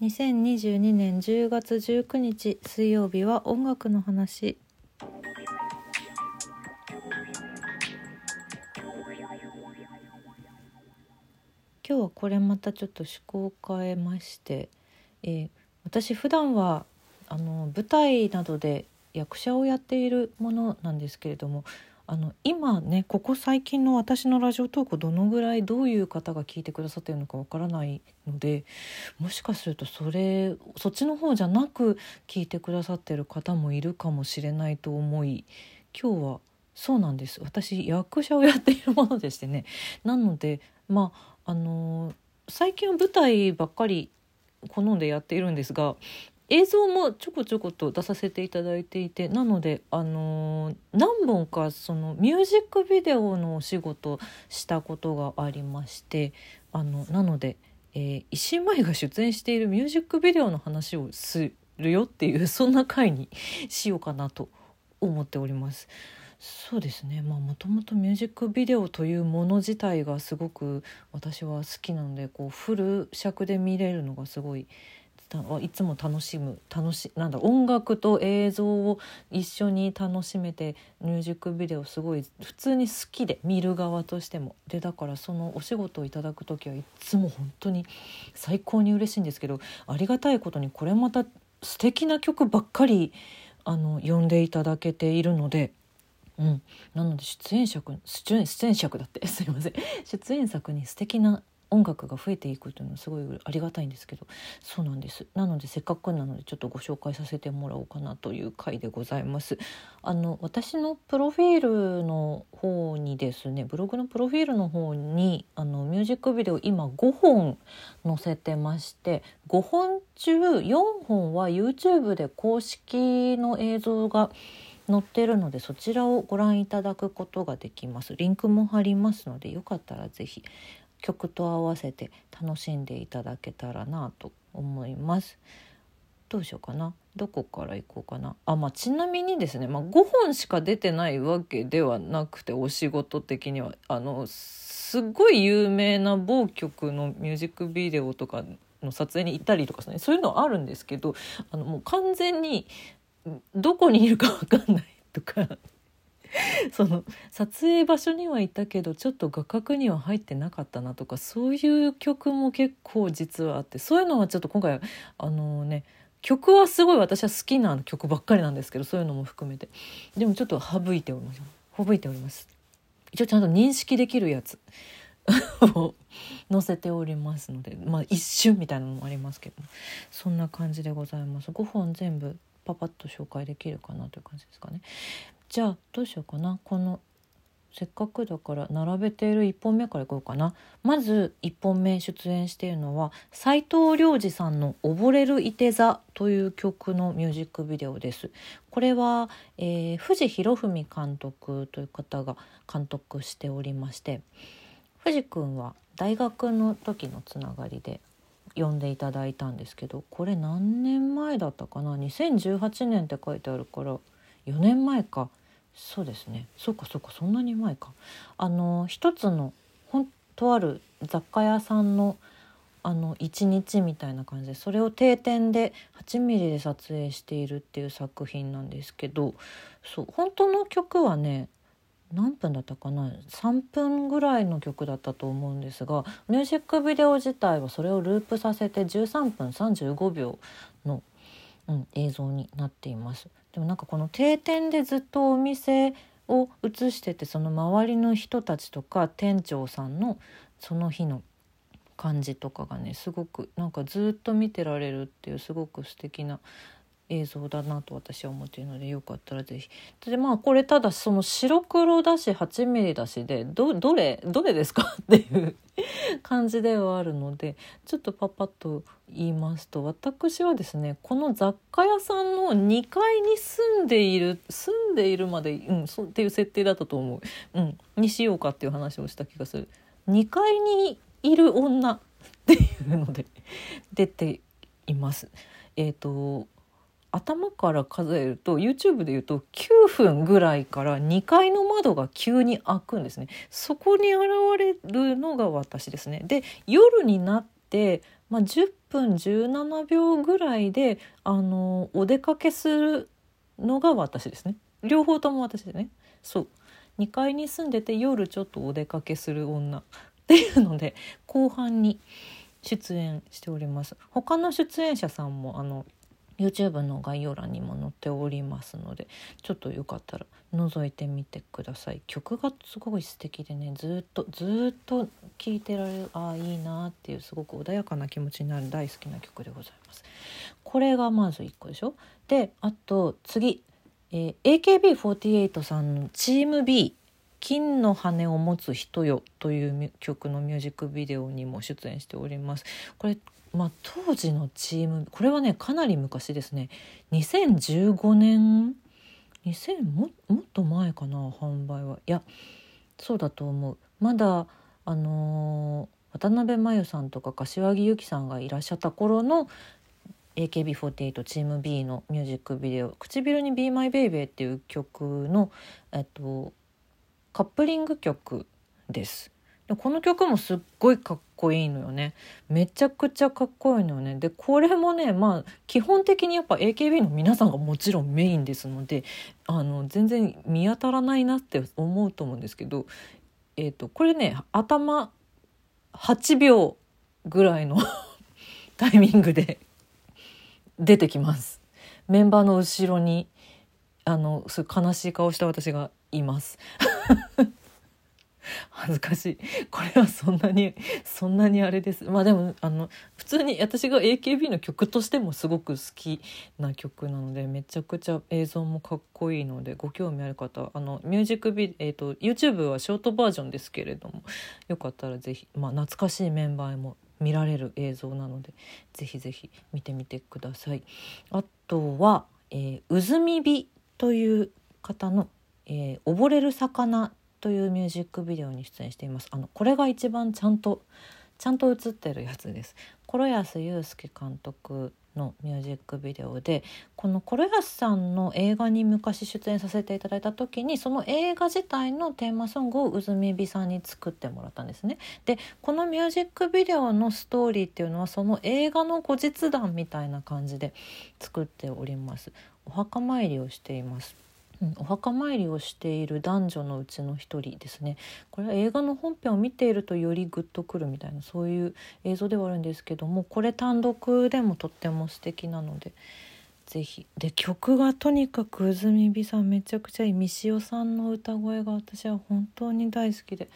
2022年10月19日水曜日は音楽の話。今日はこれまたちょっと趣向を変えまして、えー私普段はあの舞台などで役者をやっているものなんですけれどもあの今ねここ最近の私のラジオトークどのぐらいどういう方が聞いてくださってるのかわからないのでもしかするとそれそっちの方じゃなく聞いてくださってる方もいるかもしれないと思い今日はそうなんです。私役者をやっているものでしてね。なのでまああの最近は舞台ばっかり好んでやっているんですが映像もちょこちょこと出させていただいていてなので、あのー何本かそのミュージックビデオのお仕事したことがありましてあのなので、えー石井舞が出演しているミュージックビデオの話をするよっていうそんな回にしようかなと思っております。そうですねまあもともとミュージックビデオというもの自体がすごく私は好きなのでこうフル尺で見れるのがすごいいつも楽しむ楽しなんだ音楽と映像を一緒に楽しめてミュージックビデオすごい普通に好きで見る側としてもでだからそのお仕事をいただく時はいつも本当に最高に嬉しいんですけどありがたいことにこれまた素敵な曲ばっかりあの呼んでいただけているので。うん、なので出演作出演出演作だって すいません出演作に素敵な音楽が増えていくというのはすごいありがたいんですけどそうなんです。なのでせっかくなのでちょっとご紹介させてもらおうかなという回でございます。あの私のプロフィールの方にですねブログのプロフィールの方にあのミュージックビデオ今5本載せてまして5本中4本は YouTube で公式の映像が載ってるのでそちらをご覧いただくことができます。リンクも貼りますのでよかったらぜひ曲と合わせて楽しんでいただけたらなと思います。どうしようかな。どこから行こうかな。あまあちなみにですね、まあ、5本しか出てないわけではなくてお仕事的には。あのすっごい有名な某曲のミュージックビデオとかの撮影に行ったりとか、ね、そういうのはあるんですけどあのもう完全にどこにいるか分かんないとか。その撮影場所にはいたけどちょっと画角には入ってなかったなとかそういう曲も結構実はあってそういうのはちょっと今回あのね曲はすごい私は好きな曲ばっかりなんですけどそういうのも含めて。でもちょっと省いております。省いております。一応ちゃんと認識できるやつ。を載せておりますのでまあ一瞬みたいなのもありますけど。そんな感じでございます。5本全部パパッと紹介できるかなという感じですかね。じゃあどうしようかな。このせっかくだから並べている1本目からいこうかな。まず1本目出演しているのは斉藤良二さんの「溺れるいて座」という曲のミュージックビデオです。これは、えー、藤博文監督という方が監督しておりまして藤君は大学の時のつながりで呼んでいただいたんですけどこれ何年前だったかな？2018年って書いてあるから4年前か。そうですね。そうかそうかそんなに前か。あの一つのほんとある雑貨屋さんのあの一日みたいな感じでそれを定点で8ミリで撮影しているっていう作品なんですけどそう本当の曲はね何分だったかな？3分ぐらいの曲だったと思うんですがミュージックビデオ自体はそれをループさせて13分35秒の、うん、映像になっています。でもなんかこの定点でずっとお店を映しててその周りの人たちとか店長さんのその日の感じとかがねすごくなんかずっと見てられるっていうすごく素敵な映像だなと私は思っているのでよかったらぜひ。でまあこれただその白黒だし8ミリだしでどどれどれですか？っていう感じではあるのでちょっとパパッと言いますと私はですねこの雑貨屋さんの2階に住んでいる住んでいるまで、うん、そっていう設定だったと思う、うん、にしようかっていう話をした気がする。2階にいる女っていうので出ています。えーと頭から数えると YouTube で言うと9分ぐらいから2階の窓が急に開くんですね。そこに現れるのが私ですね。で夜になってまあ、10分17秒ぐらいであのお出かけするのが私ですね。両方とも私でね。そう。2階に住んでて夜ちょっとお出かけする女。っていうので後半に出演しております。他の出演者さんもあの YouTube の概要欄にも載っておりますのでちょっとよかったら覗いてみてください。曲がすごい素敵でねずっとずっと聴いてられるああいいなっていうすごく穏やかな気持ちになる大好きな曲でございます。これがまず1個でしょ？であと次、えー、AKB48 さんの「チーム B」金の羽を持つ人よという曲のミュージックビデオにも出演しております。これまあ、当時のチームこれはねかなり昔ですね。2015年2000ももっと前かな販売は。いやそうだと思う。まだあのー、渡辺真由さんとか柏木由紀さんがいらっしゃった頃の AKB48 チーム B のミュージックビデオ「唇に Be My Baby」っていう曲の、えっと、カップリング曲です。この曲もすっごいかっこいいのよね。めちゃくちゃかっこいいのよね。でこれもねまあ基本的にやっぱ AKB の皆さんがもちろんメインですのであの全然見当たらないなって思うと思うんですけどえっ、ー、とこれね頭8秒ぐらいの タイミングで 出てきます。メンバーの後ろにあのす悲しい顔した私がいます。恥ずかしいこれはそんなにそんなにあれですまあでもあの普通に私が AKB の曲としてもすごく好きな曲なのでめちゃくちゃ映像もかっこいいのでご興味ある方あのミュージックビえーと、YouTube はショートバージョンですけれどもよかったら是非、まあ、懐かしいメンバーも見られる映像なのでぜひぜひ見てみてください。あとは、えー、渦みびという方の、えー、溺れる魚というミュージックビデオに出演していますあのこれが一番ちゃんとちゃんと映ってるやつですコ安祐介監督のミュージックビデオでこのコロヤスさんの映画に昔出演させていただいた時にその映画自体のテーマソングをうずみびさんに作ってもらったんですね。でこのミュージックビデオのストーリーっていうのはその映画の後日談みたいな感じで作っております。お墓参りをしています。お墓参りをしている男女のうちの一人ですね。これは映画の本編を見ているとよりグッとくるみたいなそういう映像ではあるんですけどもこれ単独でもとっても素敵なので是非で曲がとにかくうずみ美さんめちゃくちゃいい。みしおさんの歌声が私は本当に大好きで。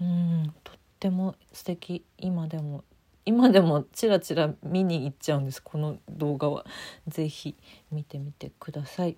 うんとっても素敵。今でも今でもチラチラ見に行っちゃうんです。この動画は。是非見てみてください。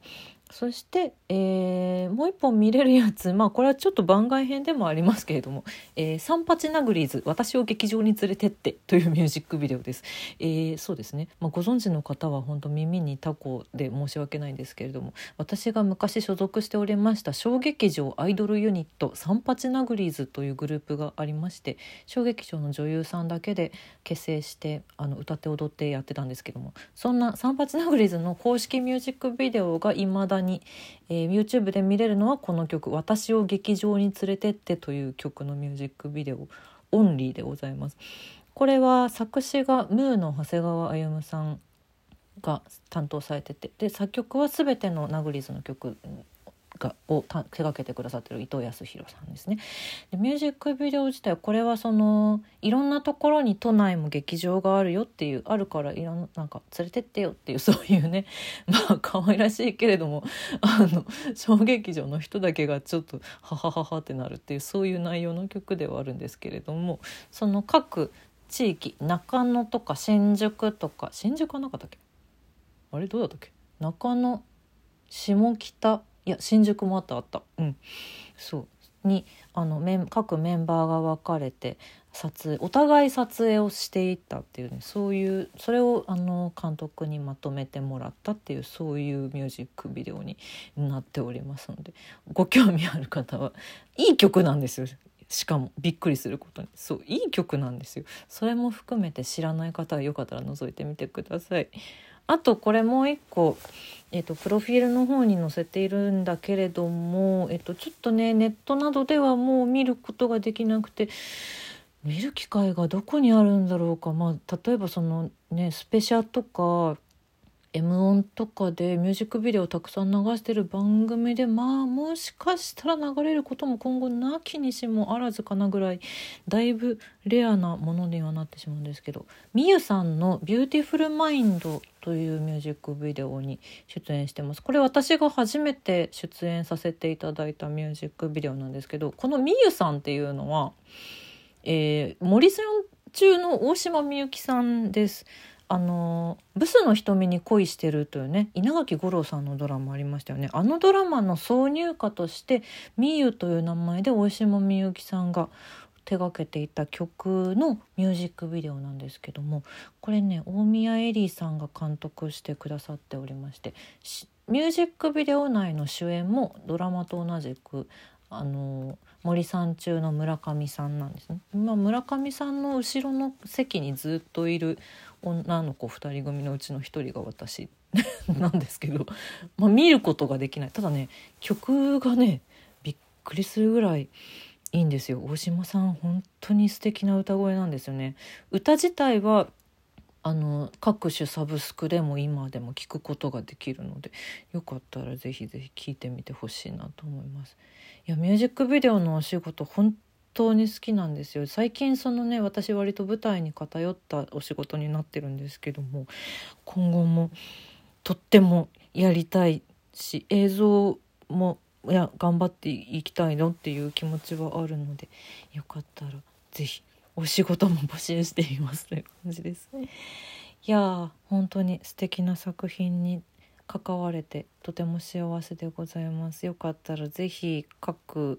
そして、えー、もう一本見れるやつまあこれはちょっと番外編でもありますけれども「えー、サンパチナグリーズ私を劇場に連れてって」という ミュージックビデオです。えー、そうですね、まあ、ご存知の方は本当耳にタコで申し訳ないんですけれども私が昔所属しておりました小劇場アイドルユニットサンパチナグリーズというグループがありまして小劇場の女優さんだけで結成してあの歌って踊ってやってたんですけどもそんなサンパチナグリーズの公式ミュージックビデオが未だに、えー、YouTube で見れるのはこの曲「私を劇場に連れてって」という曲のミュージックビデオオンリーでございます。これは作詞がムーの長谷川歩さんが担当されててで作曲は全てのナグリーズの曲がを手掛けてくださってる伊藤康弘さんですね。でミュージックビデオ自体これはそのいろんなところに都内も劇場があるよっていうあるからいろんななんか連れてってよっていうそういうね まあ可愛らしいけれどもあの小劇場の人だけがちょっとハハハハってなるっていうそういう内容の曲ではあるんですけれどもその各地域中野とか新宿とか新宿はなかったっけ？あれ？どうだったっけ？中野下北いや新宿もあったあった。うん。そう。にあのメン各メンバーが分かれて撮影お互い撮影をしていったっていうねそういうそれをあの監督にまとめてもらったっていうそういうミュージックビデオになっておりますのでご興味ある方はいい曲なんですよ。しかもびっくりすることに。そういい曲なんですよ。それも含めて知らない方はよかったら覗いてみてください。あとこれもう一個、えーと、プロフィールの方に載せているんだけれども、えーと、ちょっとねネットなどではもう見ることができなくて見る機会がどこにあるんだろうか、まあ、例えばそのねスペシャとか M 音とかでミュージックビデオをたくさん流してる番組でまあもしかしたら流れることも今後なきにしもあらずかなぐらいだいぶレアなものにはなってしまうんですけどみゆさんの「ビューティフルマインド」というミュージックビデオに出演してますこれ私が初めて出演させていただいたミュージックビデオなんですけどこのみゆさんっていうのは、えー、森さん中の大島みゆきさんです。あのブスの瞳に恋してるというね稲垣吾郎さんのドラマありましたよねあのドラマの挿入歌として「みゆ」という名前で大島美幸さんが手がけていた曲のミュージックビデオなんですけどもこれね大宮エリーさんが監督してくださっておりましてミュージックビデオ内の主演もドラマと同じくあの森さん中の村上さんなんですね。まあ、村上さんの後ろの席にずっといる女の子2人組のうちの1人が私。なんですけど、まあ、見ることができない。ただね曲がねびっくりするぐらいいいんですよ。大島さん本当に素敵な歌声なんですよね。歌自体はあの各種サブスクでも今でも聞くことができるのでよかったらぜひぜひ聴いてみてほしいなと思います。いやミュージックビデオのお仕事本当に好きなんですよ最近そのね私割と舞台に偏ったお仕事になってるんですけども今後もとってもやりたいし映像もいや頑張っていきたいのっていう気持ちはあるのでよかったら是非お仕事も募集していますという感じですね。いや本当に素敵な作品に関われてとても幸せでございます。よかったら是非各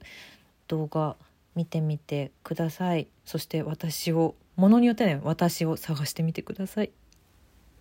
動画見てみてください。そして私をものによってね私を探してみてください。